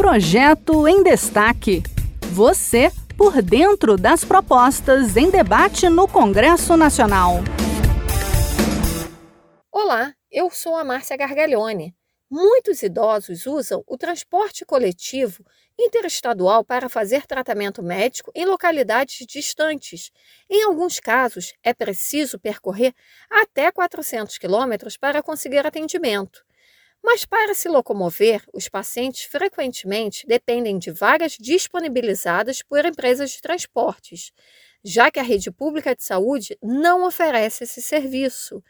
Projeto em Destaque. Você por dentro das propostas em debate no Congresso Nacional. Olá, eu sou a Márcia Gargalhone. Muitos idosos usam o transporte coletivo interestadual para fazer tratamento médico em localidades distantes. Em alguns casos, é preciso percorrer até 400 quilômetros para conseguir atendimento. Mas para se locomover, os pacientes frequentemente dependem de vagas disponibilizadas por empresas de transportes, já que a rede pública de saúde não oferece esse serviço.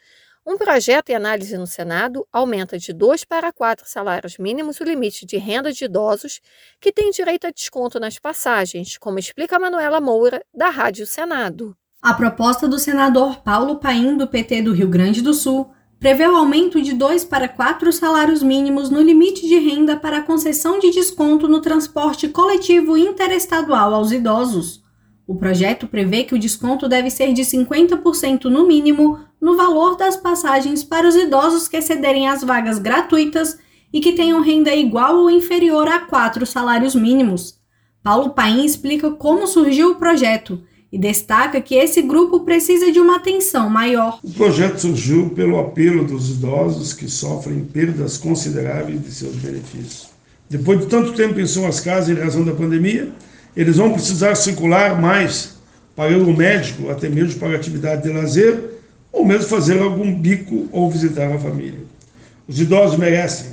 Um projeto em análise no Senado aumenta de 2 para 4 salários mínimos o limite de renda de idosos que têm direito a desconto nas passagens, como explica Manuela Moura, da Rádio Senado. A proposta do senador Paulo Paim, do PT do Rio Grande do Sul, prevê o aumento de 2 para 4 salários mínimos no limite de renda para a concessão de desconto no transporte coletivo interestadual aos idosos. O projeto prevê que o desconto deve ser de 50% no mínimo no valor das passagens para os idosos que excederem as vagas gratuitas e que tenham renda igual ou inferior a quatro salários mínimos. Paulo Paim explica como surgiu o projeto e destaca que esse grupo precisa de uma atenção maior. O projeto surgiu pelo apelo dos idosos que sofrem perdas consideráveis de seus benefícios. Depois de tanto tempo em suas casas em razão da pandemia, eles vão precisar circular mais para o médico, até mesmo para atividade de lazer ou mesmo fazer algum bico ou visitar a família. Os idosos merecem,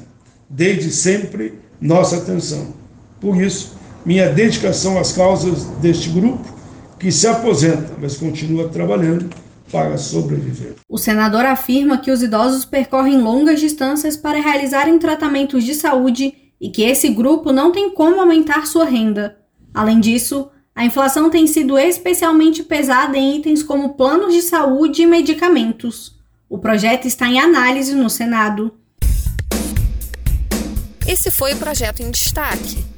desde sempre, nossa atenção. Por isso, minha dedicação às causas deste grupo, que se aposenta, mas continua trabalhando para sobreviver. O senador afirma que os idosos percorrem longas distâncias para realizarem tratamentos de saúde e que esse grupo não tem como aumentar sua renda. Além disso, a inflação tem sido especialmente pesada em itens como planos de saúde e medicamentos. O projeto está em análise no Senado. Esse foi o projeto em destaque.